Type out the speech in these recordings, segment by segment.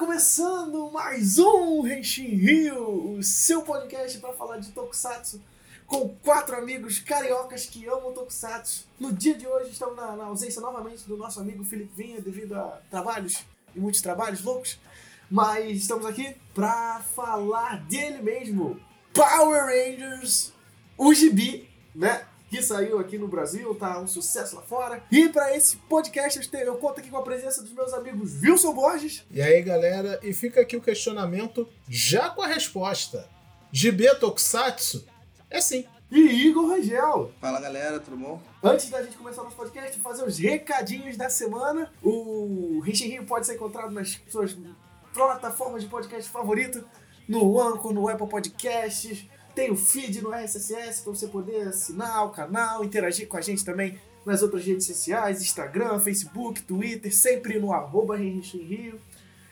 começando mais um Henshin Rio, o seu podcast para falar de Tokusatsu com quatro amigos cariocas que amam Tokusatsu. No dia de hoje estamos na, na ausência novamente do nosso amigo Felipe Vinha devido a trabalhos e muitos trabalhos loucos, mas estamos aqui para falar dele mesmo, Power Rangers, o gibi, né? Que saiu aqui no Brasil, tá um sucesso lá fora. E para esse podcast eu, conto aqui com a presença dos meus amigos Wilson Borges. E aí, galera, e fica aqui o questionamento já com a resposta. Gibi Tokusatsu? É sim. E Igor Rangel. Fala galera, tudo bom? Antes da gente começar o nosso podcast, fazer os recadinhos da semana. O Rich Rio pode ser encontrado nas suas plataformas de podcast favorito, no Anchor, no Apple Podcasts, tem o feed no RSS para você poder assinar o canal, interagir com a gente também nas outras redes sociais, Instagram, Facebook, Twitter, sempre no arroba Rio.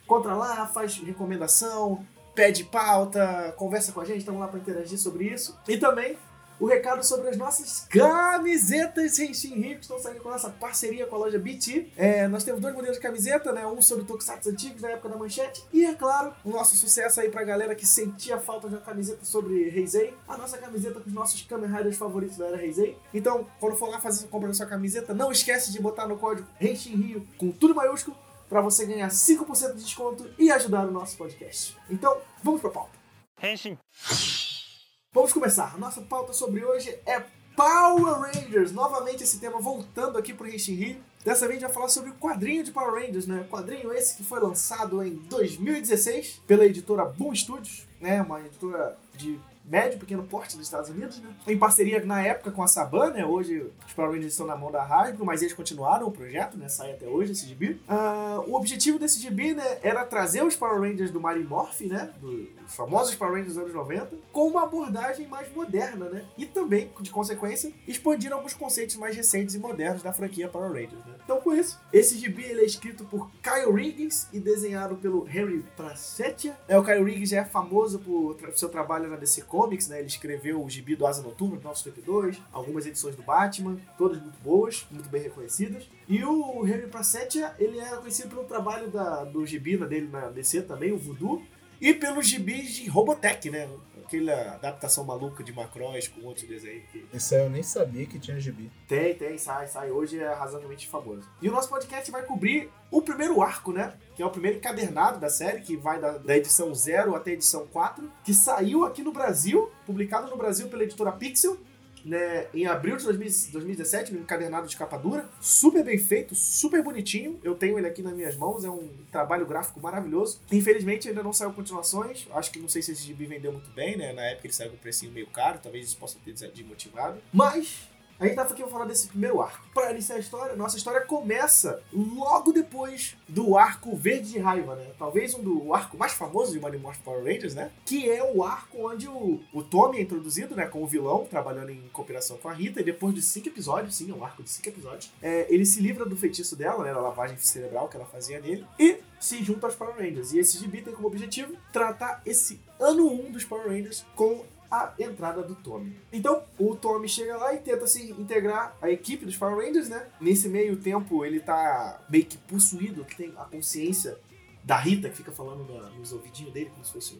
Contra lá, faz recomendação, pede pauta, conversa com a gente, estamos lá para interagir sobre isso. E também o recado sobre as nossas camisetas Renshin Rio, que estão saindo com a nossa parceria com a loja BT. É, nós temos dois modelos de camiseta, né? Um sobre Tokusatsu antigos, da época da manchete. E, é claro, o nosso sucesso aí pra galera que sentia falta de uma camiseta sobre Heisei. A nossa camiseta com os nossos Kamen Riders favoritos da era Heisei. Então, quando for lá fazer a compra da sua camiseta, não esquece de botar no código Renshin Rio com tudo maiúsculo para você ganhar 5% de desconto e ajudar o nosso podcast. Então, vamos pra pauta. Henshin. Vamos começar. Nossa pauta sobre hoje é Power Rangers. Novamente esse tema voltando aqui pro Renshin Rio. Dessa vez a gente vai falar sobre o quadrinho de Power Rangers, né? Quadrinho esse que foi lançado em 2016 pela editora Boom Studios, né? Uma editora de médio, pequeno porte dos Estados Unidos, né? Em parceria na época com a Saban, né? Hoje os Power Rangers estão na mão da Hasbro, mas eles continuaram o projeto, né? Sai até hoje esse gibi. Uh, o objetivo desse gibi, né? Era trazer os Power Rangers do Mario Morph, né? Do, os famosos Power Rangers dos anos 90, com uma abordagem mais moderna, né? E também, de consequência, expandir alguns conceitos mais recentes e modernos da franquia Power Rangers, né? Então, com isso, esse gibi ele é escrito por Kyle Riggins e desenhado pelo Henry Prasetya. É, o Kyle Riggins é famoso por tra seu trabalho na DC Comics, Comics, né? Ele escreveu o gibi do Asa Noturna, 1952, algumas edições do Batman, todas muito boas, muito bem reconhecidas. E o Henry Prasetya, ele é conhecido pelo trabalho da, do gibi dele na DC também, o Voodoo, e pelos gibis de Robotech, né? Aquela adaptação maluca de Macross com outros desenhos. Que... Isso aí eu nem sabia que tinha gibi. Tem, tem, sai, sai. Hoje é razoavelmente famoso. E o nosso podcast vai cobrir o primeiro arco, né? Que é o primeiro encadernado da série, que vai da, da edição 0 até a edição 4, que saiu aqui no Brasil, publicado no Brasil pela editora Pixel, né, em abril de 2017, no encadernado de capa dura. Super bem feito, super bonitinho. Eu tenho ele aqui nas minhas mãos, é um trabalho gráfico maravilhoso. Infelizmente ainda não saiu continuações. Acho que não sei se esse gibi vendeu muito bem, né? Na época ele saiu com um precinho meio caro, talvez isso possa ter desmotivado. Mas a gente tá aqui pra falar desse primeiro arco. Para iniciar a história, nossa história começa logo depois do arco Verde de Raiva, né? Talvez um do arco mais famoso de Mighty Morphin Power Rangers, né? Que é o arco onde o, o Tommy é introduzido, né? Como vilão, trabalhando em cooperação com a Rita. E depois de cinco episódios, sim, é um arco de cinco episódios, é, ele se livra do feitiço dela, né? Da lavagem cerebral que ela fazia nele. E se junta aos Power Rangers. E esse gibi tem como objetivo tratar esse ano 1 um dos Power Rangers com a entrada do Tommy. Então, o Tommy chega lá e tenta se integrar à equipe dos Power Rangers, né? Nesse meio tempo, ele tá meio que possuído, tem a consciência da Rita que fica falando nos ouvidinhos dele, como se fosse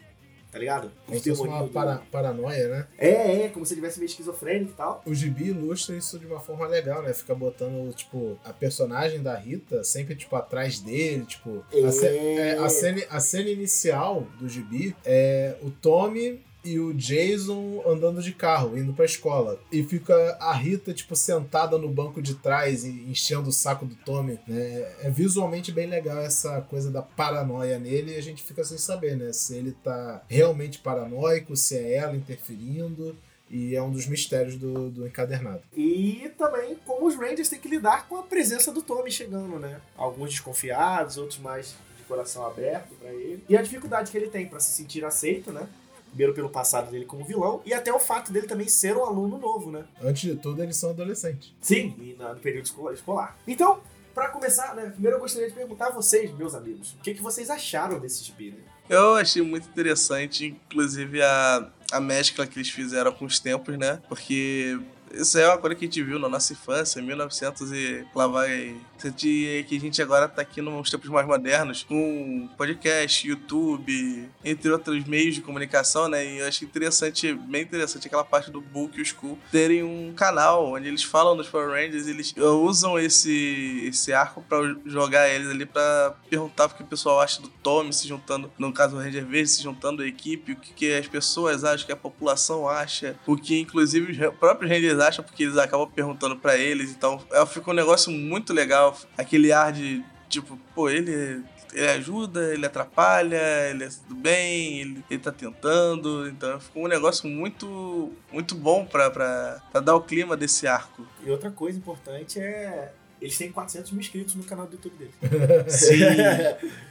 tá ligado? Como se fosse uma para, paranoia, né? É, é, como se ele tivesse meio esquizofrênico e tal. O Gibi ilustra isso de uma forma legal, né? Fica botando, tipo, a personagem da Rita sempre, tipo, atrás dele, tipo... É. A, ce é, a, cena, a cena inicial do Gibi é o Tommy e o Jason andando de carro, indo pra escola. E fica a Rita, tipo, sentada no banco de trás enchendo o saco do Tommy, né? É visualmente bem legal essa coisa da paranoia nele e a gente fica sem saber, né? Se ele tá realmente paranoico, se é ela interferindo. E é um dos mistérios do, do encadernado. E também como os Rangers têm que lidar com a presença do Tommy chegando, né? Alguns desconfiados, outros mais de coração aberto para ele. E a dificuldade que ele tem para se sentir aceito, né? Primeiro pelo passado dele como vilão e até o fato dele também ser um aluno novo, né? Antes de tudo, eles são adolescentes. Sim, e no período escolar. Então, para começar, né, primeiro eu gostaria de perguntar a vocês, meus amigos, o que, que vocês acharam desse né? Eu achei muito interessante, inclusive a, a mescla que eles fizeram com os tempos, né? Porque Isso é uma coisa que a gente viu na nossa infância, 1900 e lá vai. Que a gente agora tá aqui nos tempos mais modernos, com podcast, YouTube, entre outros meios de comunicação, né? E eu acho interessante, bem interessante aquela parte do Book e o School terem um canal onde eles falam dos Power Rangers, eles usam esse, esse arco para jogar eles ali para perguntar o que o pessoal acha do Tommy se juntando, no caso o Ranger Verde, se juntando à equipe, o que, que as pessoas acham, o que a população acha, o que inclusive os próprios Rangers acham, porque eles acabam perguntando para eles. Então, fica um negócio muito legal. Aquele ar de, tipo, pô, ele ele ajuda, ele atrapalha, ele é tudo bem, ele, ele tá tentando. Então ficou um negócio muito, muito bom pra, pra, pra dar o clima desse arco. E outra coisa importante é. Eles têm 400 mil inscritos no canal do YouTube deles. Sim.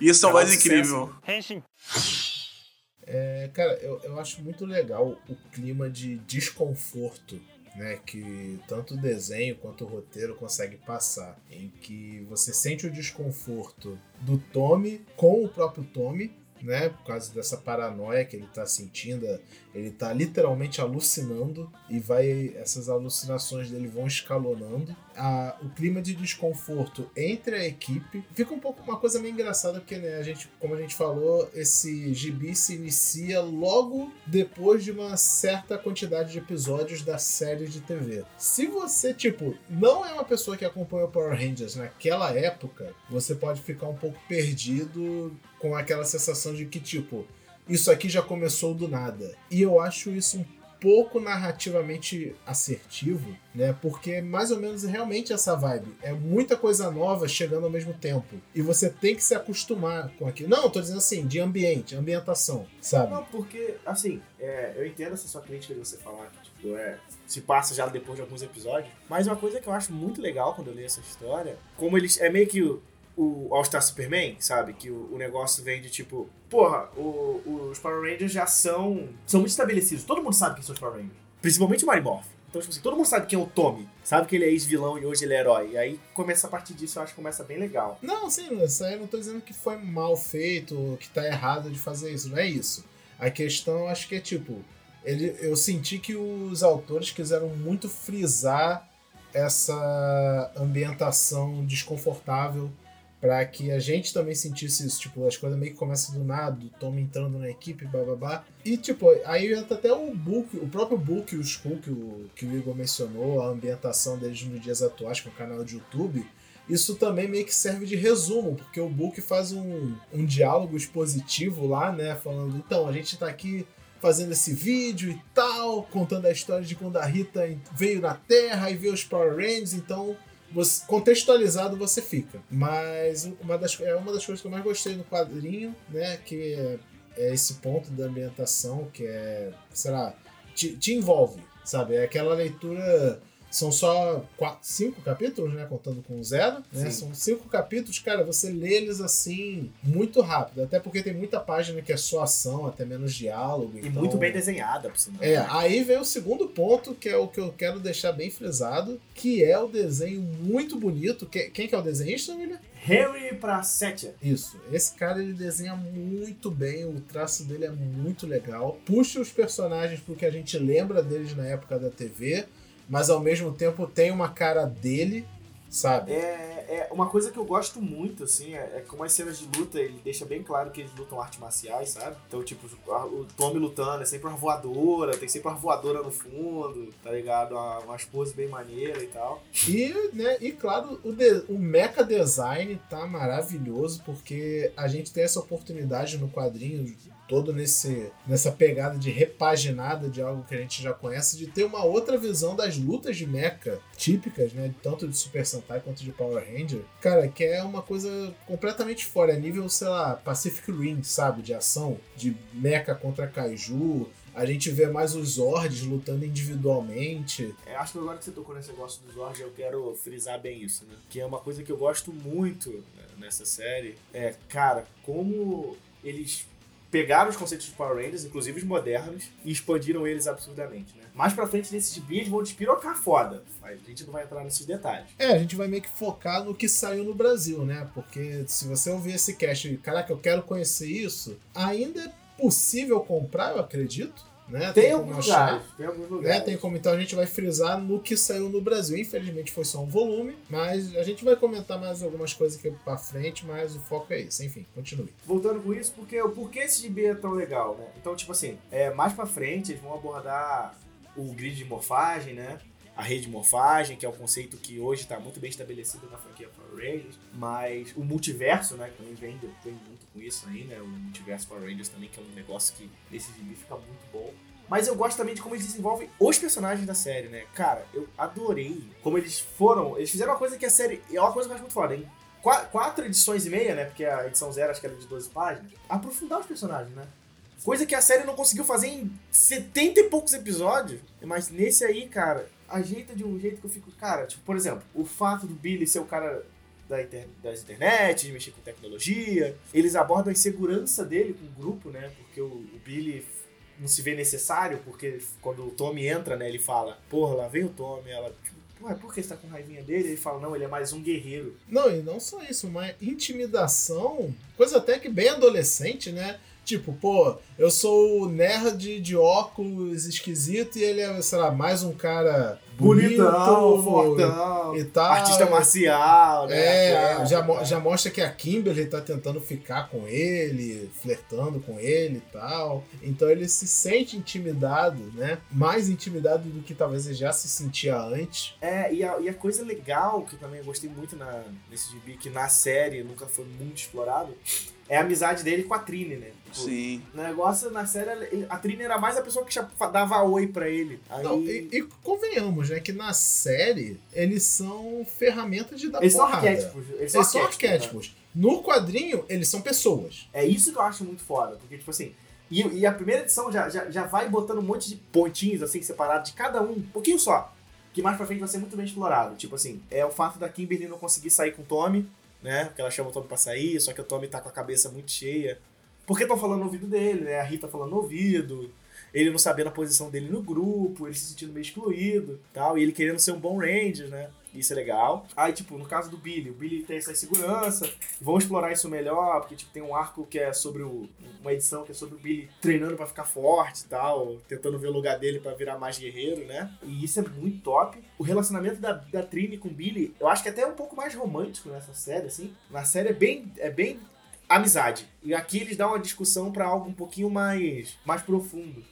Isso é o mais incrível. É, cara, eu, eu acho muito legal o clima de desconforto né, que tanto o desenho quanto o roteiro consegue passar, em que você sente o desconforto do Tommy com o próprio Tommy, né, por causa dessa paranoia que ele está sentindo, ele está literalmente alucinando e vai essas alucinações dele vão escalonando. A, o clima de desconforto entre a equipe fica um pouco uma coisa meio engraçada porque né, a gente, como a gente falou, esse gibi se inicia logo depois de uma certa quantidade de episódios da série de TV. Se você tipo não é uma pessoa que acompanha o Power Rangers naquela época, você pode ficar um pouco perdido com aquela sensação de que tipo isso aqui já começou do nada. E eu acho isso um pouco narrativamente assertivo, né? Porque é mais ou menos realmente essa vibe. É muita coisa nova chegando ao mesmo tempo. E você tem que se acostumar com aquilo. Não, tô dizendo assim, de ambiente, ambientação, sabe? Não, porque, assim, é, eu entendo essa sua crítica de você falar que, tipo, é, se passa já depois de alguns episódios. Mas uma coisa que eu acho muito legal quando eu li essa história, como eles. É meio que o All-Star Superman, sabe? Que o, o, negócio vem de tipo, porra, o, os Power Rangers já são, são muito estabelecidos. Todo mundo sabe quem são os Power Rangers. Principalmente o Marimoth. Então, tipo assim, todo mundo sabe quem é o Tommy. Sabe que ele é ex-vilão e hoje ele é herói. E aí começa a partir disso, eu acho que começa bem legal. Não, sim, isso aí eu não tô dizendo que foi mal feito, que tá errado de fazer isso. Não é isso. A questão, acho que é tipo, ele, eu senti que os autores quiseram muito frisar essa ambientação desconfortável para que a gente também sentisse isso, tipo, as coisas meio que começam do nada, o Tom entrando na equipe, bababá. E, tipo, aí entra até o book, o próprio book, o Skull que o, que o Igor mencionou, a ambientação deles nos dias atuais com o canal de YouTube. Isso também meio que serve de resumo, porque o book faz um, um diálogo expositivo lá, né? Falando, então, a gente tá aqui fazendo esse vídeo e tal, contando a história de quando a Rita veio na Terra e veio os Power Rangers, então você, contextualizado você fica. Mas uma das, é uma das coisas que eu mais gostei no quadrinho, né? Que é, é esse ponto da ambientação que é, sei lá, te, te envolve, sabe? É aquela leitura são só quatro, cinco capítulos, né? Contando com zero. Né? São cinco capítulos, cara, você lê eles assim muito rápido. Até porque tem muita página que é só ação, até menos diálogo. E então... muito bem desenhada, por sinal. É, aí vem o segundo ponto, que é o que eu quero deixar bem frisado, que é o desenho muito bonito. Quem que é o desenhista, William? Harry Prasetya. Isso. Esse cara ele desenha muito bem, o traço dele é muito legal. Puxa os personagens porque a gente lembra deles na época da TV mas ao mesmo tempo tem uma cara dele, sabe? É, é uma coisa que eu gosto muito, assim, é, é como as cenas de luta, ele deixa bem claro que eles lutam artes marciais, sabe? Então, tipo, o Tommy lutando é sempre uma voadora, tem sempre uma voadora no fundo, tá ligado? Uma, umas poses bem maneiras e tal. E, né, e claro, o, de, o mecha design tá maravilhoso, porque a gente tem essa oportunidade no quadrinho todo nesse, nessa pegada de repaginada de algo que a gente já conhece, de ter uma outra visão das lutas de mecha típicas, né? Tanto de Super Sentai quanto de Power Ranger. Cara, que é uma coisa completamente fora, é nível, sei lá, Pacific Rim, sabe? De ação, de mecha contra Kaiju, a gente vê mais os Zords lutando individualmente. É, acho que agora que você tocou nesse negócio dos Zords, eu quero frisar bem isso, né? Que é uma coisa que eu gosto muito né, nessa série. É, cara, como eles pegaram os conceitos de Power Rangers, inclusive os modernos, e expandiram eles absurdamente, né? Mais pra frente nesses eles vão despirocar foda. A gente não vai entrar nesses detalhes. É, a gente vai meio que focar no que saiu no Brasil, né? Porque se você ouvir esse cast e, caraca, eu quero conhecer isso, ainda é possível comprar, eu acredito. Né? Tem, como alguns lugares. Tem alguns né? lugares. Tem como então a gente vai frisar no que saiu no Brasil. Infelizmente foi só um volume, mas a gente vai comentar mais algumas coisas aqui pra frente, mas o foco é esse. Enfim, continue. Voltando com isso, porque o porquê esse gibi é tão legal, né? Então, tipo assim, é, mais pra frente eles vão abordar o grid de morfagem, né? A rede de morfagem, que é um conceito que hoje está muito bem estabelecido na franquia Rangers, mas o multiverso, né, que também vem, vem muito com isso aí, né, o multiverso Power Rangers também, que é um negócio que nesse gibi fica muito bom. Mas eu gosto também de como eles desenvolvem os personagens da série, né? Cara, eu adorei como eles foram. Eles fizeram uma coisa que a série. É uma coisa que eu acho muito foda, hein? Qua- Quatro edições e meia, né? Porque a edição zero acho que era de 12 páginas. Aprofundar os personagens, né? Coisa que a série não conseguiu fazer em 70 e poucos episódios. Mas nesse aí, cara, ajeita de um jeito que eu fico. Cara, tipo, por exemplo, o fato do Billy ser o cara da inter- das internet, de mexer com tecnologia. Eles abordam a insegurança dele com o grupo, né? Porque o, o Billy não se vê necessário, porque quando o Tommy entra, né, ele fala, porra, lá vem o Tommy, ela, tipo, ué, por que você tá com raivinha dele? Ele fala, não, ele é mais um guerreiro. Não, e não só isso, uma intimidação, coisa até que bem adolescente, né? Tipo, pô, eu sou o nerd de óculos esquisito e ele é, sei lá, mais um cara Bonitão, bonito fortão, e tal. artista marcial, né? É, atleta, já, já mostra que a Kimberly tá tentando ficar com ele, flertando com ele e tal. Então ele se sente intimidado, né? Mais intimidado do que talvez ele já se sentia antes. É, e a, e a coisa legal que eu também gostei muito na, nesse gibi, que na série nunca foi muito explorado, é a amizade dele com a Trini, né? Tipo, Sim. O negócio na série, a Trini era mais a pessoa que dava oi pra ele. Aí, Não, e, e convenhamos, né? Que na série eles são ferramentas de dar eles são porrada. arquétipos. Eles Eles são são arquétipos. né? arquétipos. No quadrinho, eles são pessoas. É isso que eu acho muito foda, porque, tipo assim, e, e a primeira edição já, já, já vai botando um monte de pontinhos, assim, separados de cada um, um pouquinho só, que mais pra frente vai ser muito bem explorado. Tipo assim, é o fato da Kimberly não conseguir sair com o Tommy, né, porque ela chama o Tommy pra sair, só que o Tommy tá com a cabeça muito cheia, porque estão falando no ouvido dele, né, a Rita falando no ouvido, ele não sabendo a posição dele no grupo, ele se sentindo meio excluído, tal, e ele querendo ser um bom Ranger, né, isso é legal. Aí, tipo, no caso do Billy, o Billy tem essa insegurança, vão explorar isso melhor, porque tipo, tem um arco que é sobre o. Uma edição que é sobre o Billy treinando pra ficar forte e tal, tentando ver o lugar dele pra virar mais guerreiro, né? E isso é muito top. O relacionamento da, da Trini com o Billy, eu acho que até é um pouco mais romântico nessa série, assim. Na série é bem. É bem amizade. E aqui eles dão uma discussão pra algo um pouquinho mais, mais profundo.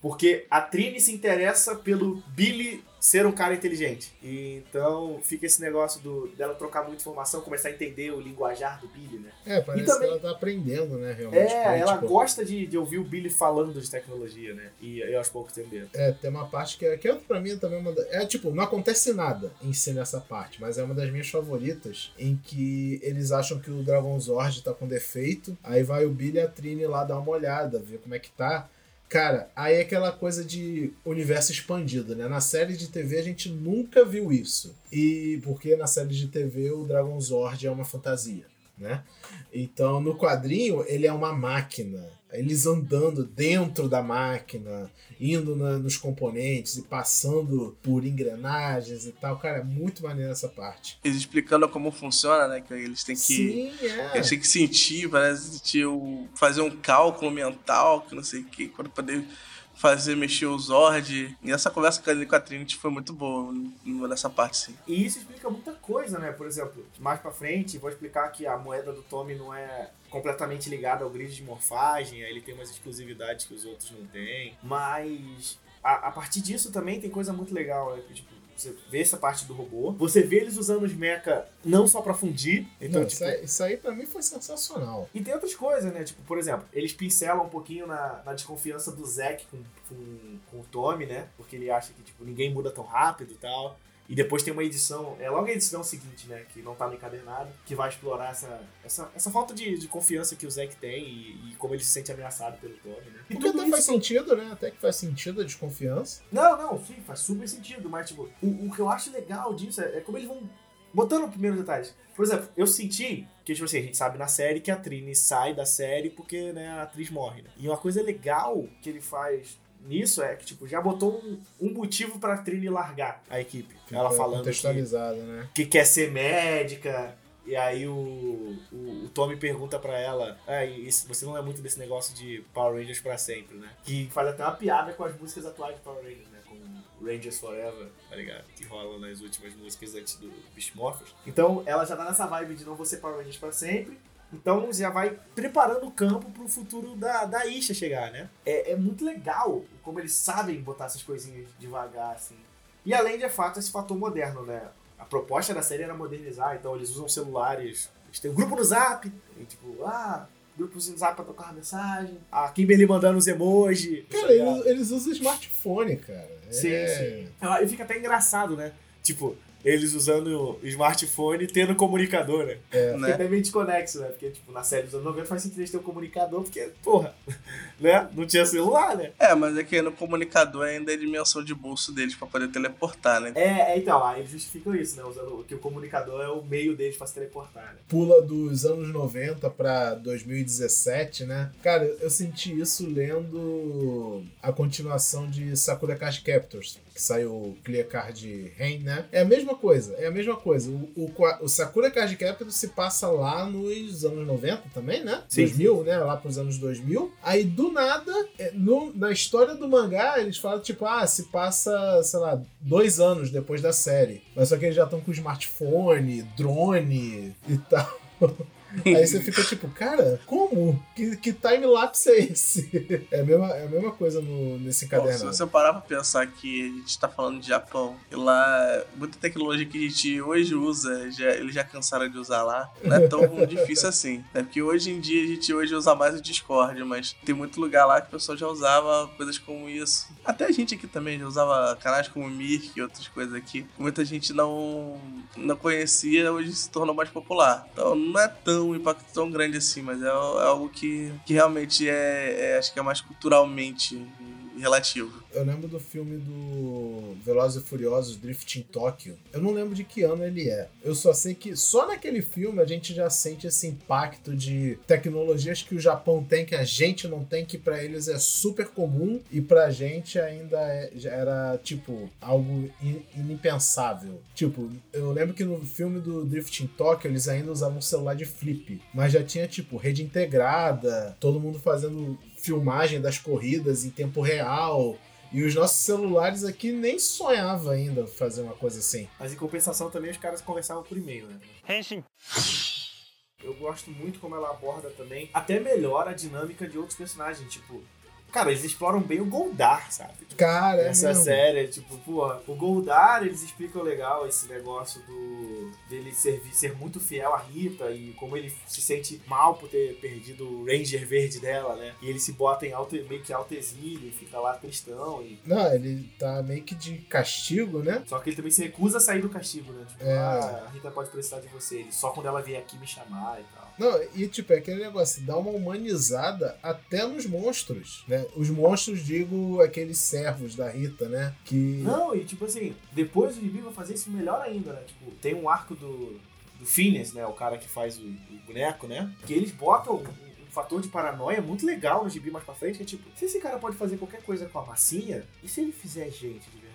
Porque a Trini se interessa pelo Billy ser um cara inteligente. E então fica esse negócio do, dela trocar muita informação, começar a entender o linguajar do Billy, né? É, parece também- que ela tá aprendendo, né? Realmente. É, ela tipo, gosta de, de ouvir o Billy falando de tecnologia, né? E eu aos poucos entender. É, tem uma parte que, é- que é, pra mim também uma da- É tipo, não acontece nada em si nessa parte, mas é uma das minhas favoritas, em que eles acham que o Dragon Zord tá com defeito, aí vai o Billy e a Trini lá dar uma olhada, ver como é que tá. Cara, aí é aquela coisa de universo expandido, né? Na série de TV a gente nunca viu isso. E porque na série de TV o Dragon Zord é uma fantasia, né? Então no quadrinho ele é uma máquina. Eles andando dentro da máquina, indo na- nos componentes e passando por engrenagens e tal. Cara, é muito maneiro essa parte. Eles explicando como funciona, né? Que eles têm que. Sim, é. Eles têm que sentir, parece sentir o, fazer um cálculo mental, que não sei o que, para poder fazer mexer o Zord. E essa conversa com a Trinity foi muito boa nessa parte, sim. E isso explica muita coisa, né? Por exemplo, mais pra frente, vou explicar que a moeda do Tommy não é completamente ligada ao grid de morfagem, aí ele tem umas exclusividades que os outros não têm. Mas a, a partir disso também tem coisa muito legal, né? Tipo, você vê essa parte do robô, você vê eles usando os mecha não só pra fundir, então, Não, tipo, isso, aí, isso aí pra mim foi sensacional. E tem outras coisas, né? Tipo, por exemplo, eles pincelam um pouquinho na, na desconfiança do Zack com, com, com o Tommy, né? Porque ele acha que, tipo, ninguém muda tão rápido e tal. E depois tem uma edição, é logo a edição seguinte, né? Que não tá no encadernado, que vai explorar essa, essa, essa falta de, de confiança que o Zack tem e, e como ele se sente ameaçado pelo Tommy, né? E Porque tudo até faz isso- sentido, né? Até que faz sentido a desconfiança. Não, não, sim, faz super sentido, mas tipo, o, o que eu acho legal disso é, é como eles vão botando primeiros detalhes. Por exemplo, eu senti que, tipo assim, a gente sabe na série que a Trini sai da série porque, né, a atriz morre, né? E uma coisa legal que ele faz nisso é que, tipo, já botou um, um motivo pra Trini largar a equipe. Ela falando que, né? que quer ser médica E aí o, o, o Tommy pergunta pra ela: ah, você não é muito desse negócio de Power Rangers pra sempre, né? Que faz até uma piada com as músicas atuais de Power Rangers, né? Com Rangers Forever, tá ligado? Que rola nas últimas músicas antes do Beast Morphers. Então ela já tá nessa vibe de não vou ser Power Rangers pra sempre. Então já vai preparando o campo pro futuro da, da Isha chegar, né? É, é muito legal como eles sabem botar essas coisinhas devagar, assim. E além de é fato esse fator moderno, né? A proposta da série era modernizar, então eles usam celulares. Eles têm um grupo no zap, e tipo, ah, grupos no zap pra tocar mensagem. A Kimberly mandando os emojis. Cara, eles, eles, usam smartphone, cara. Sim, é... sim. E fica até engraçado, né? Tipo, eles usando o smartphone tendo comunicador, né? É, né? meio desconexo, né? Porque, tipo, na série dos anos 90 faz sentido eles terem um comunicador, porque, porra, né? Não tinha celular, né? É, mas é que no comunicador ainda é a dimensão de bolso deles pra poder teleportar, né? É, é então, aí eles justificam isso, né? Usando que o comunicador é o meio deles pra se teleportar, né? Pula dos anos 90 pra 2017, né? Cara, eu senti isso lendo a continuação de Sakura Card Captors, que saiu Clear Card Rain, né? É a mesma coisa, é a mesma coisa. O, o, o Sakura Card Captors se passa lá nos anos 90 também, né? Sim, 2000, sim. né? Lá pros anos 2000. Aí, do nada, é, no, na história do mangá, eles falam, tipo, ah, se passa, sei lá, dois anos depois da série. Mas só que eles já estão com smartphone, drone e tal. Aí você fica tipo, cara, como? Que, que time-lapse é esse? É a mesma, é a mesma coisa no, nesse encadernado. Bom, se você parar pra pensar que a gente tá falando de Japão, e lá, muita tecnologia que a gente hoje usa, já, eles já cansaram de usar lá, não é tão difícil assim. É porque hoje em dia a gente hoje usa mais o Discord, mas tem muito lugar lá que o pessoal já usava coisas como isso. Até a gente aqui também já usava canais como Mirk e outras coisas aqui. Muita gente não, não conhecia, hoje se tornou mais popular. Então não é tão um impacto tão grande assim, mas é, é algo que, que realmente é, é, acho que é mais culturalmente relativo. Eu lembro do filme do Velozes e Furiosos Drift em Tóquio. Eu não lembro de que ano ele é. Eu só sei que só naquele filme a gente já sente esse impacto de tecnologias que o Japão tem que a gente não tem, que para eles é super comum e pra gente ainda é, era tipo algo in, inimpensável. Tipo, eu lembro que no filme do Drift em Tóquio eles ainda usavam um celular de flip, mas já tinha tipo rede integrada, todo mundo fazendo filmagem das corridas em tempo real. E os nossos celulares aqui nem sonhava ainda fazer uma coisa assim. Mas em compensação também os caras conversavam por e-mail, né? Henshin. Eu gosto muito como ela aborda também, até melhor a dinâmica de outros personagens, tipo, Cara, eles exploram bem o Goldar, sabe? Cara, é Essa mesmo. série, tipo, pô, o Goldar, eles explicam legal esse negócio do dele ser, ser muito fiel à Rita e como ele se sente mal por ter perdido o Ranger verde dela, né? E ele se bota em alto, meio que alto exílio e fica lá tristão. E... Não, ele tá meio que de castigo, né? Só que ele também se recusa a sair do castigo, né? Tipo, é. ah, a Rita pode precisar de você, só quando ela vier aqui me chamar e tal. Não, e tipo, é aquele negócio, dá uma humanizada até nos monstros, né? Os monstros, digo, aqueles servos da Rita, né? Que... Não, e tipo assim, depois o Gibi vai fazer isso melhor ainda, né? Tipo, tem um arco do, do Phineas, né? O cara que faz o, o boneco, né? Que eles botam um, fator de paranoia muito legal no Gibi mais pra frente, que é tipo, se esse cara pode fazer qualquer coisa com a massinha, e se ele fizer gente de verdade?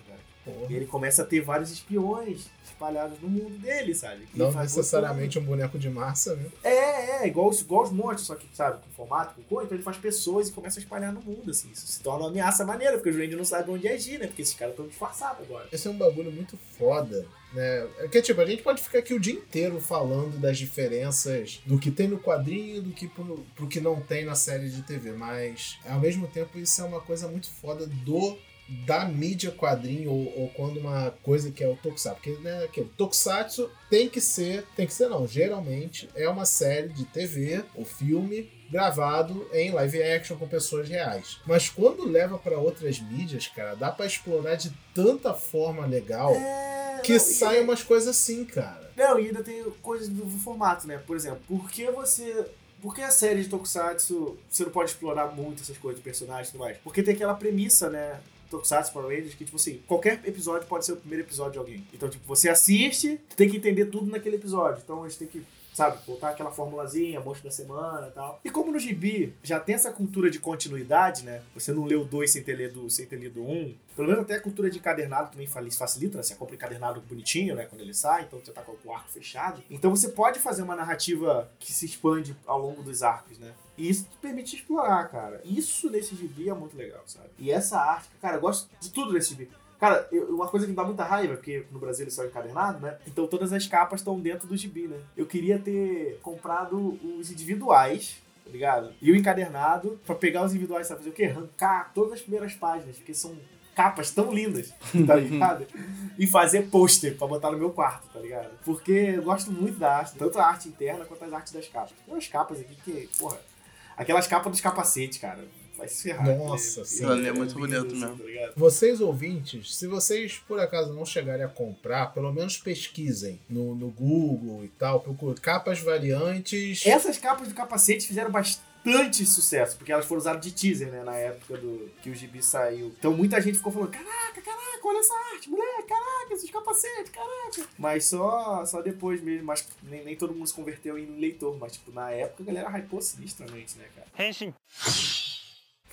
Porra. E ele começa a ter vários espiões espalhados no mundo dele, sabe? Que Não necessariamente um boneco de massa, né? É, é, igual, igual os monstros, só que, sabe, com formato, com cor, então ele faz pessoas e começa a espalhar no mundo, assim. Isso se torna uma ameaça maneira, porque o Ranger não sabe onde agir, né? Porque esses caras estão disfarçados agora. Esse é um bagulho muito foda. Né? É que, tipo, a gente pode ficar aqui o dia inteiro falando das diferenças do que tem no quadrinho do que pro, pro que não tem na série de TV, mas ao mesmo tempo isso é uma coisa muito foda do da mídia quadrinho ou, ou, quando uma coisa que é o tokusatsu, porque né, que, o tokusatsu tem que ser, tem que ser não, geralmente é uma série de TV ou filme gravado em live action com pessoas reais. Mas quando leva para outras mídias, cara, dá para explorar de tanta forma legal é... que não, sai umas coisas assim, cara. Não, e ainda tem coisas do formato, né? Por exemplo, por que você por que a série de Tokusatsu você não pode explorar muito essas coisas de personagens e tudo mais? Porque tem aquela premissa, né? Tokusatsu Power Rangers, que, tipo assim, qualquer episódio pode ser o primeiro episódio de alguém. Então, tipo, você assiste, tem que entender tudo naquele episódio. Então, a gente tem que sabe? Voltar aquela formulazinha, monstro da semana e tal. E como no gibi já tem essa cultura de continuidade, né? Você não leu dois sem ter lido, sem ter lido um. Pelo menos até a cultura de encadernado também facilita, né? Você compra encadernado bonitinho, né? Quando ele sai, então você tá com o arco fechado. Então você pode fazer uma narrativa que se expande ao longo dos arcos, né? E isso te permite explorar, cara. Isso nesse gibi é muito legal, sabe? E essa arte, cara, eu gosto de tudo nesse gibi. Cara, eu, uma coisa que me dá muita raiva, porque no Brasil eles são encadernados, né? Então todas as capas estão dentro do gibi, né? Eu queria ter comprado os individuais, tá ligado? E o encadernado, pra pegar os individuais, sabe fazer o quê? Arrancar todas as primeiras páginas, porque são capas tão lindas, tá ligado? e fazer pôster pra botar no meu quarto, tá ligado? Porque eu gosto muito da arte, tanto a arte interna quanto as artes das capas. Tem umas capas aqui que, porra, aquelas capas dos capacetes, cara vai se ferrar. Nossa, sim. é muito bonito assim, mesmo. Tá vocês ouvintes, se vocês por acaso não chegarem a comprar, pelo menos pesquisem no, no Google e tal, procurem capas variantes. Essas capas do capacete fizeram bastante sucesso, porque elas foram usadas de teaser, né, na época do que o gibi saiu. Então muita gente ficou falando: "Caraca, caraca, olha essa arte, moleque, caraca, esses capacetes, caraca". Mas só só depois mesmo, mas nem, nem todo mundo se converteu em leitor, mas tipo, na época a galera hypou sinistramente, né, cara? Henshin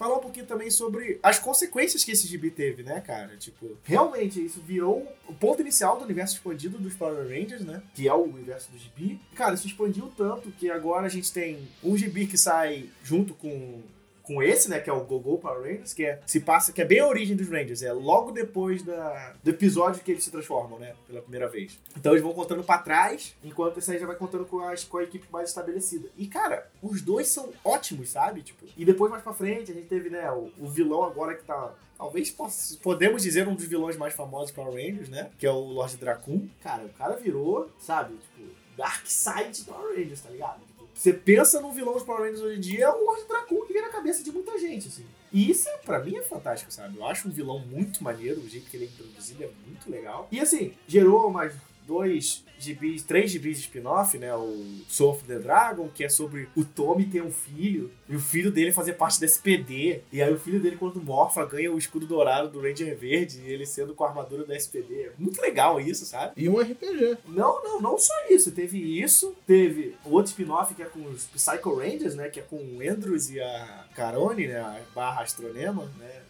falar um pouquinho também sobre as consequências que esse gibi teve, né, cara? Tipo, realmente isso virou o ponto inicial do universo expandido dos Power Rangers, né? Que é o universo do gibi. Cara, isso expandiu tanto que agora a gente tem um gibi que sai junto com com esse, né, que é o Go-Go Power Rangers, que é, se passa, que é bem a origem dos Rangers, é logo depois da, do episódio que eles se transformam, né, pela primeira vez. Então eles vão contando para trás, enquanto esse aí já vai contando com, as, com a equipe mais estabelecida. E, cara, os dois são ótimos, sabe? Tipo, e depois mais pra frente a gente teve, né, o, o vilão agora que tá talvez possa, podemos dizer um dos vilões mais famosos Power Rangers, né? Que é o Lord Dracon. Cara, o cara virou, sabe, tipo, Dark Side Power Rangers, tá ligado? Você pensa no vilão dos Power Rangers hoje em dia, é o Lord Dracon que vem na cabeça de muita gente, assim. E isso, pra mim, é fantástico, sabe? Eu acho um vilão muito maneiro, o jeito que ele é introduzido é muito legal. E, assim, gerou mais dois gibis, três gibis de spin-off, né? O Soul of the Dragon, que é sobre o Tommy ter um filho, e o filho dele fazer parte da SPD. E aí o filho dele, quando morfa, ganha o escudo dourado do Ranger Verde, e ele sendo com a armadura da SPD. Muito legal isso, sabe? E um RPG. Não, não, não só isso. Teve isso, teve outro spin-off que é com os Psycho Rangers, né? Que é com o Andrews e a Carone, né? A barra Astronema, né?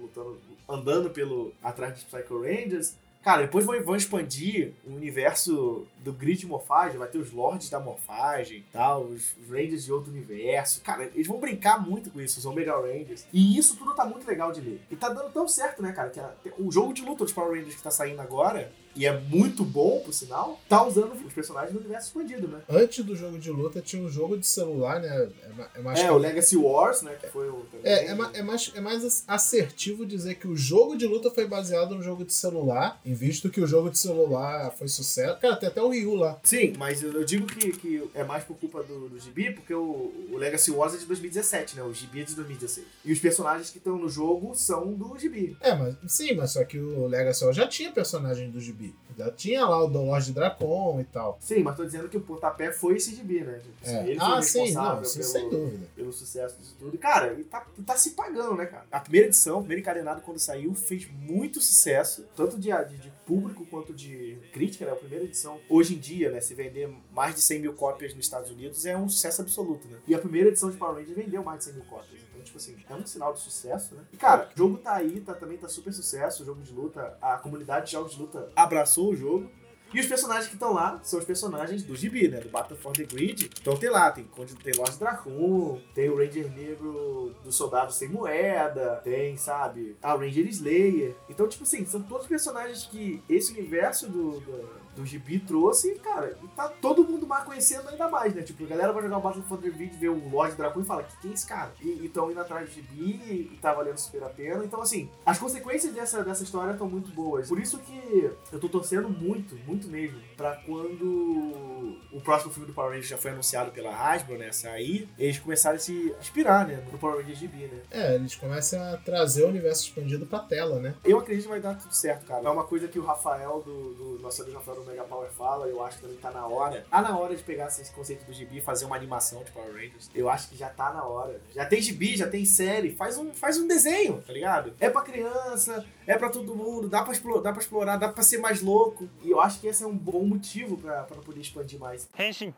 Lutando, andando pelo atrás dos Psycho Rangers. Cara, depois vão, vão expandir o universo do grid de morfagem, vai ter os lords da morfagem tal, os, os Rangers de outro universo. Cara, eles vão brincar muito com isso, os Omega Rangers. E isso tudo tá muito legal de ler. E tá dando tão certo, né, cara? Que a, o jogo de luta dos Power Rangers que tá saindo agora e é muito bom, por sinal, tá usando os personagens do universo expandido, né? Antes do jogo de luta tinha um jogo de celular, né? É, mais é o Legacy Wars, né? Que foi o. É, é, é, mais, é mais assertivo dizer que o jogo de luta foi baseado no jogo de celular, em visto que o jogo de celular foi sucesso. Cara, tem até o Ryu lá. Sim, mas eu digo que, que é mais por culpa do, do Gibi, porque o, o Legacy Wars é de 2017, né? O Gibi é de 2016. E os personagens que estão no jogo são do Gibi. É, mas sim, mas só que o Legacy Wars já tinha personagem do Gibi. Já tinha lá o Lorde Dracon e tal. Sim, mas tô dizendo que o pontapé foi esse gibi, né? Tipo, é. Ele ah, sim, não, sim, pelo, sem dúvida. Pelo sucesso disso tudo. E, cara, ele tá, tá se pagando, né, cara? A primeira edição, o primeiro encadenado, quando saiu, fez muito sucesso, tanto de, de, de público quanto de crítica, né? A primeira edição, hoje em dia, né, se vender mais de 100 mil cópias nos Estados Unidos, é um sucesso absoluto, né? E a primeira edição de Power Rangers vendeu mais de 100 mil cópias tipo assim, é um sinal de sucesso, né? E, cara, o jogo tá aí, tá, também tá super sucesso, o jogo de luta, a comunidade de jogos de luta abraçou o jogo. E os personagens que estão lá são os personagens do gibi, né? Do Battle for the Grid. Então tem lá, tem, tem Lord Dracon, tem o Ranger Negro do Soldado Sem Moeda, tem, sabe, a Ranger Slayer. Então, tipo assim, são todos personagens que esse universo do, do do Gibi trouxe, cara, e tá todo mundo mais conhecendo ainda mais, né? Tipo, a galera vai jogar o Battle for the Grid, ver o Lord Dracon e fala, que quem é esse cara? E estão indo atrás do Gibi e, e tá valendo super a pena. Então, assim, as consequências dessa, dessa história estão muito boas. Por isso que eu tô torcendo muito, muito mesmo, pra quando o próximo filme do Power Rangers já foi anunciado pela Hasbro, né, sair, eles começarem a se inspirar, né, no Power Rangers Gibi, né? É, eles começam a trazer o universo expandido pra tela, né? Eu acredito que vai dar tudo certo, cara. É uma coisa que o Rafael, do, do nosso amigo Rafael Mega Power fala, eu acho que também tá na hora. Tá na hora de pegar esse conceito do gibi e fazer uma animação de Power Rangers. Eu acho que já tá na hora. Já tem gibi, já tem série, faz um, faz um desenho, tá ligado? É pra criança, é pra todo mundo, dá pra, explorar, dá pra explorar, dá pra ser mais louco. E eu acho que esse é um bom motivo pra, pra poder expandir mais. Henshin.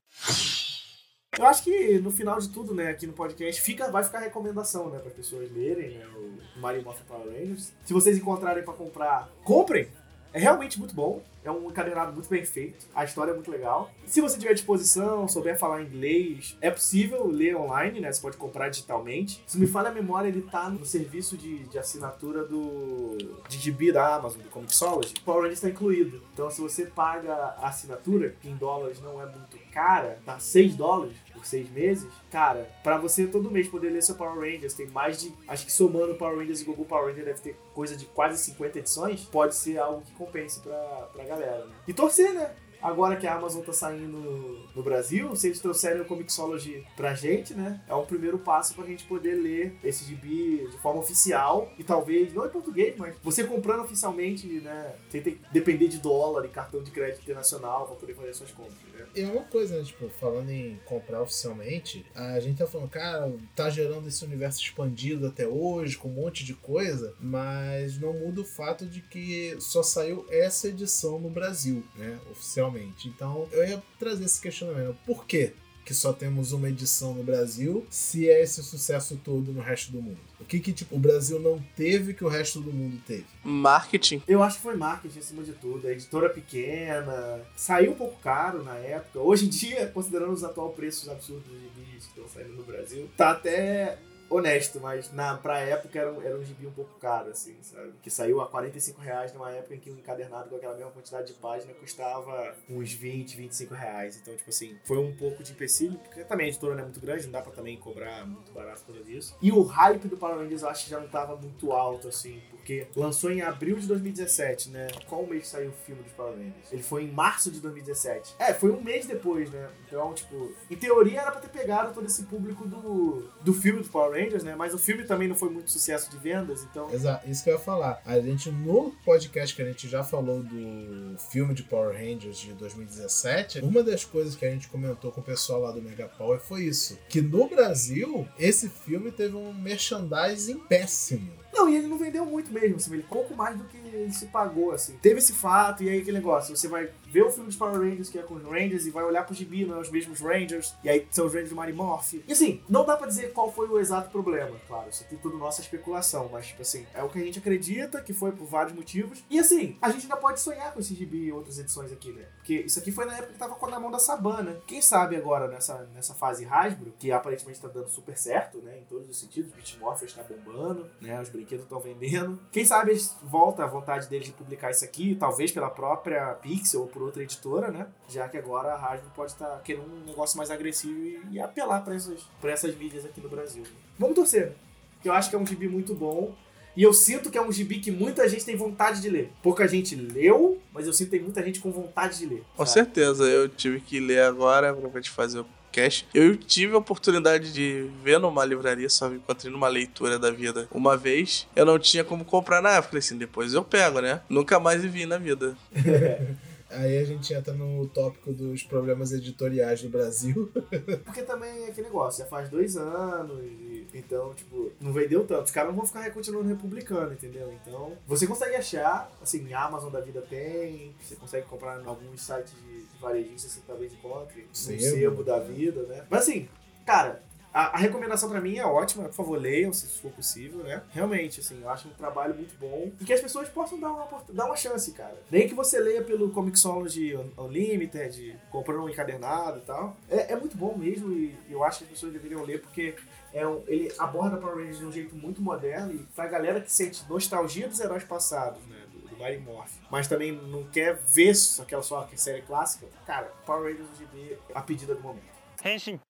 Eu acho que no final de tudo, né, aqui no podcast, fica, vai ficar recomendação, né, para pessoas lerem, né, o Mario Morphin Power Rangers. Se vocês encontrarem para comprar, comprem! É realmente muito bom. É um encadernado muito bem feito. A história é muito legal. Se você tiver disposição, souber falar inglês, é possível ler online, né? Você pode comprar digitalmente. Se me falha a memória, ele tá no serviço de, de assinatura do de GB da Amazon, do Comixology. O Power está incluído. Então, se você paga a assinatura, que em dólares não é muito cara, tá 6 dólares por 6 meses, cara, para você todo mês poder ler seu Power Rangers, tem mais de, acho que somando Power Rangers e Google Power Rangers deve ter coisa de quase 50 edições, pode ser algo que compense pra, pra galera. Né? E torcer, né? Agora que a Amazon tá saindo no Brasil, se eles trouxerem o Comixology pra gente, né? É um primeiro passo pra gente poder ler esse gibi de forma oficial e talvez, não em português, mas você comprando oficialmente, né? Ter que depender de dólar e cartão de crédito internacional pra poder fazer suas compras, né? É uma coisa, né? Tipo, falando em comprar oficialmente, a gente tá falando, cara, tá gerando esse universo expandido até hoje, com um monte de coisa, mas não muda o fato de que só saiu essa edição no Brasil, né? Oficialmente então eu ia trazer esse questionamento. Por quê? que só temos uma edição no Brasil, se é esse sucesso todo no resto do mundo? O que que tipo, o Brasil não teve que o resto do mundo teve? Marketing. Eu acho que foi marketing acima de tudo. A editora pequena, saiu um pouco caro na época. Hoje em dia, considerando os atuais preços absurdos de que estão saindo no Brasil, tá até honesto, mas na, pra época era um, era um gibi um pouco caro, assim, sabe? Que saiu a 45 reais numa época em que um encadernado com aquela mesma quantidade de página custava uns 20, 25 reais. Então, tipo assim, foi um pouco de empecilho, porque também a editora não é muito grande, não dá pra também cobrar muito barato por disso. E o hype do Power Rangers eu acho que já não tava muito alto, assim, porque lançou em abril de 2017, né? Qual mês saiu o filme dos Power Rangers? Ele foi em março de 2017. É, foi um mês depois, né? Então, tipo, em teoria era pra ter pegado todo esse público do, do filme dos Power Rangers, né? Mas o filme também não foi muito sucesso de vendas, então. Exato, isso que eu ia falar. A gente, no podcast que a gente já falou do filme de Power Rangers de 2017, uma das coisas que a gente comentou com o pessoal lá do Mega Power foi isso: que no Brasil, esse filme teve um merchandising péssimo. Não, e ele não vendeu muito mesmo, assim, ele pouco mais do que ele se pagou, assim. Teve esse fato, e aí aquele negócio, você vai ver o filme dos Power Rangers, que é com os Rangers, e vai olhar pro gibi, não é os mesmos Rangers, e aí são os Rangers do Mary Morph. E assim, não dá pra dizer qual foi o exato problema, claro, isso aqui é tudo nossa especulação, mas tipo assim, é o que a gente acredita, que foi por vários motivos. E assim, a gente ainda pode sonhar com esse gibi e outras edições aqui, né? Porque isso aqui foi na época que tava na mão da Sabana. Quem sabe agora, nessa, nessa fase Hasbro, que aparentemente tá dando super certo, né, em todos os sentidos, o Bitmorphers tá bombando, né, os brinquedos estão vendendo. Quem sabe volta a vontade deles de publicar isso aqui, talvez pela própria Pixel ou por outra editora, né? Já que agora a Hasbro pode estar tá querendo um negócio mais agressivo e, e apelar para essas, pra essas mídias aqui no Brasil. Vamos torcer? Porque eu acho que é um gibi muito bom. E eu sinto que é um gibi que muita gente tem vontade de ler. Pouca gente leu, mas eu sinto que tem muita gente com vontade de ler. Com sabe? certeza, eu tive que ler agora pra te fazer o podcast. Eu tive a oportunidade de ver numa livraria, só me encontrei numa leitura da vida uma vez. Eu não tinha como comprar na época, assim, depois eu pego, né? Nunca mais vi na vida. Aí a gente entra no tópico dos problemas editoriais do Brasil. Porque também é aquele negócio, já faz dois anos, e, então, tipo, não vendeu tanto. Os caras não vão ficar continuando republicano, entendeu? Então, você consegue achar, assim, a Amazon da vida tem, você consegue comprar em alguns sites de, de varejistas, você talvez encontre, no sebo da vida, né? Mas assim, cara, a, a, recomendação para mim é ótima, por favor, leiam se for possível, né? Realmente, assim, eu acho um trabalho muito bom e que as pessoas possam dar uma, dar uma chance, cara. Nem que você leia pelo Comixology Unlimited, comprando um encadernado e tal. É, é muito bom mesmo e eu acho que as pessoas deveriam ler porque é um, ele aborda Power Rangers de um jeito muito moderno e pra galera que sente nostalgia dos heróis passados, né? Do, do Mighty Morph, mas também não quer ver aquela só aquela série clássica, cara, Power Rangers GB a pedida do momento. Henshin.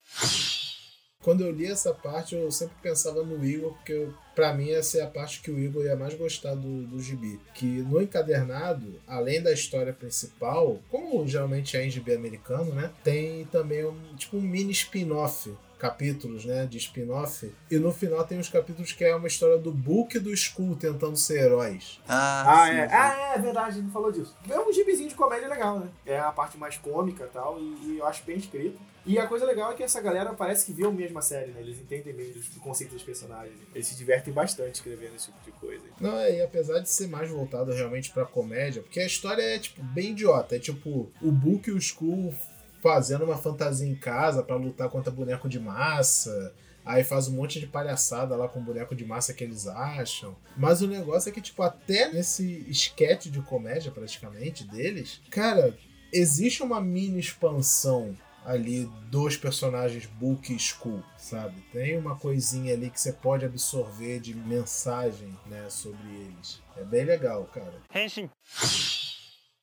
Quando eu li essa parte, eu sempre pensava no Igor, porque para mim essa é a parte que o Igor ia mais gostar do, do gibi. Que no encadernado, além da história principal, como geralmente é em gibi americano, né? Tem também um tipo um mini spin-off capítulos, né, de spin-off. E no final tem os capítulos que é uma história do Book e do Skull tentando ser heróis. Ah, Ah, sim, é. sim. Ah, é verdade, ele falou disso. É um gibizinho de comédia legal, né? É a parte mais cômica e tal, e, e eu acho bem escrito. E a coisa legal é que essa galera parece que viu mesmo a série, né? Eles entendem mesmo do conceito dos personagens. Eles se divertem bastante escrevendo esse tipo de coisa. Não, é, e apesar de ser mais voltado realmente pra comédia, porque a história é, tipo, bem idiota. É tipo, o Book e o Skull fazendo uma fantasia em casa pra lutar contra boneco de massa. Aí faz um monte de palhaçada lá com boneco de massa que eles acham. Mas o negócio é que, tipo, até nesse esquete de comédia, praticamente, deles, cara, existe uma mini expansão ali dos personagens Book e Skull, sabe? Tem uma coisinha ali que você pode absorver de mensagem, né, sobre eles. É bem legal, cara.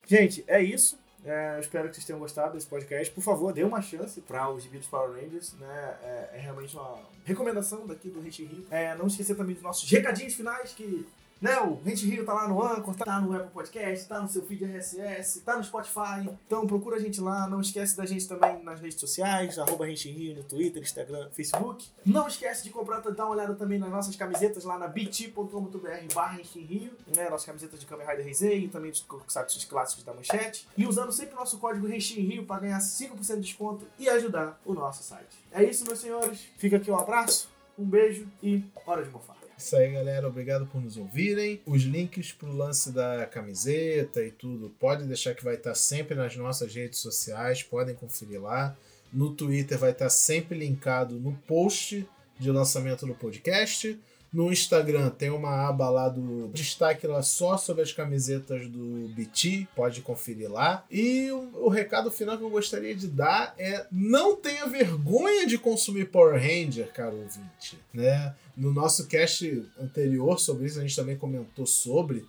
Gente, é isso. É, espero que vocês tenham gostado desse podcast. Por favor, dê uma chance para os dos Power Rangers. Né? É, é realmente uma recomendação daqui do Rente Rio. É, não esquecer também dos nossos recadinhos finais, que né, o Rente Rio tá lá no Anchor, tá no Apple Podcast, tá no seu feed RSS, tá no Spotify. Então procura a gente lá. Não esquece da gente também nas redes sociais, arroba Rente Rio no Twitter, Instagram, Facebook. Não esquece de comprar, dar uma olhada também nas nossas camisetas lá na bt.com.br barra Rio. Né, nossas camisetas de Kamen Rider e também dos tokusatsu clássicos da Manchete. E usando sempre o nosso código Rente Rio para ganhar 5% de desconto e ajudar o nosso site. É isso, meus senhores. Fica aqui um abraço, um beijo e hora de mofar. Isso aí, galera. Obrigado por nos ouvirem. Os links pro lance da camiseta e tudo, pode deixar que vai estar sempre nas nossas redes sociais. Podem conferir lá. No Twitter vai estar sempre linkado no post de lançamento do podcast. No Instagram tem uma aba lá do destaque lá só sobre as camisetas do BT, pode conferir lá. E o, o recado final que eu gostaria de dar é não tenha vergonha de consumir Power Ranger, caro ouvinte, né? No nosso cast anterior sobre isso a gente também comentou sobre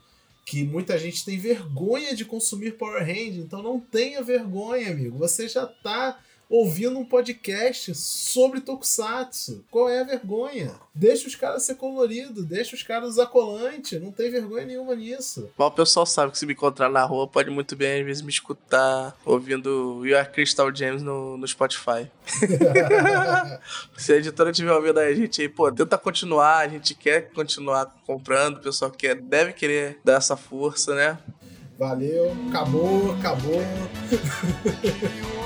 que muita gente tem vergonha de consumir Power Ranger, então não tenha vergonha, amigo. Você já tá ouvindo um podcast sobre Tokusatsu. Qual é a vergonha? Deixa os caras ser colorido, deixa os caras usar colante, não tem vergonha nenhuma nisso. Mas o pessoal sabe que se me encontrar na rua, pode muito bem, às vezes, me escutar ouvindo You Are Crystal James no, no Spotify. se a editora tiver ouvindo a gente aí, pô, tenta continuar, a gente quer continuar comprando, o pessoal quer, deve querer dar essa força, né? Valeu, acabou, acabou.